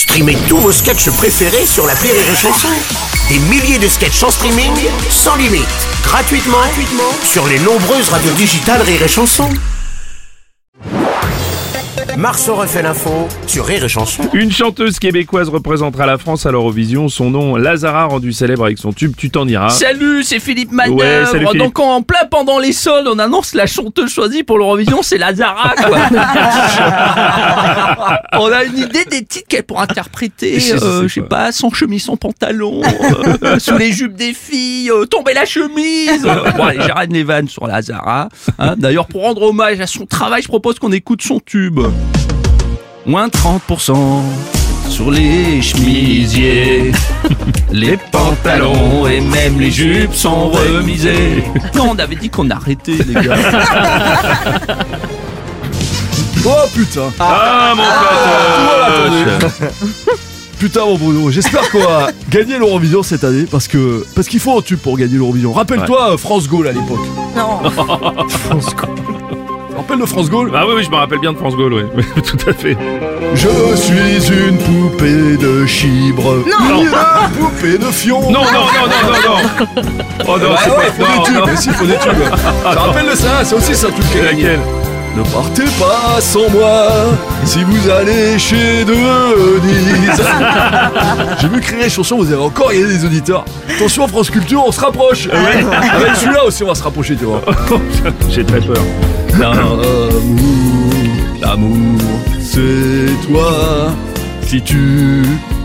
Streamez tous vos sketchs préférés sur la Rire et Chanson. Des milliers de sketchs en streaming, sans limite, gratuitement, gratuitement sur les nombreuses radios digitales Rire et Chanson. Marceau refait l'info sur Rire et Chanson. Une chanteuse québécoise représentera la France à l'Eurovision. Son nom, Lazara, rendu célèbre avec son tube Tu t'en iras. Salut, c'est Philippe Manœuvre. Ouais, salut, Philippe. Donc en plein pendant les soldes, on annonce la chanteuse choisie pour l'Eurovision, c'est Lazara quoi. on a une idée des titres qu'elle pourra interpréter, Je sais, euh, je sais pas, sans chemise, sans pantalon, euh, sous les jupes des filles, euh, tomber la chemise. bon, allez, j'arrête les vannes sur Lazara. hein. D'ailleurs, pour rendre hommage à son travail, je propose qu'on écoute son tube. Moins 30% sur les chemisiers. Les pantalons et même les jupes sont remisés. Non, on avait dit qu'on arrêtait, les gars. Oh putain Ah, mon pote Putain mon Bruno, j'espère qu'on va gagner l'Eurovision cette année parce que parce qu'il faut un tube pour gagner l'Eurovision. Rappelle-toi France Gaulle à l'époque. Non. France Gaulle. Rappelle de France Gaulle? Ah oui, oui, je me rappelle bien de France Gaulle, oui. Tout à fait. Je suis une poupée de chibre. Non. Une poupée de fion. Non, non, non, non, non, non Oh non, Ouais, c'est ouais, pas... faut non, des tubes, non. mais si, faut des tubes. Ça rappelle de ça, c'est aussi ça tout qui est gagné. Laquelle Ne partez pas sans moi si vous allez chez Denise. J'ai vu créer les chansons, vous avez encore gagné des auditeurs. Attention, France Culture, on se rapproche. Avec celui-là aussi, on va se rapprocher, tu vois. J'ai très peur. L'amour, l'amour, c'est toi. Si tu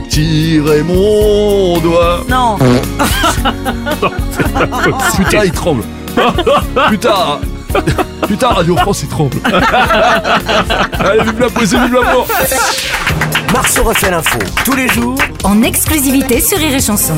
tirais mon doigt. Non, Putain, il tremble. Putain. Putain, Radio France, il tremble. Allez, vive la poésie, vive l'amour. Marceau refait l'info tous les jours en exclusivité sur Rire et Chanson.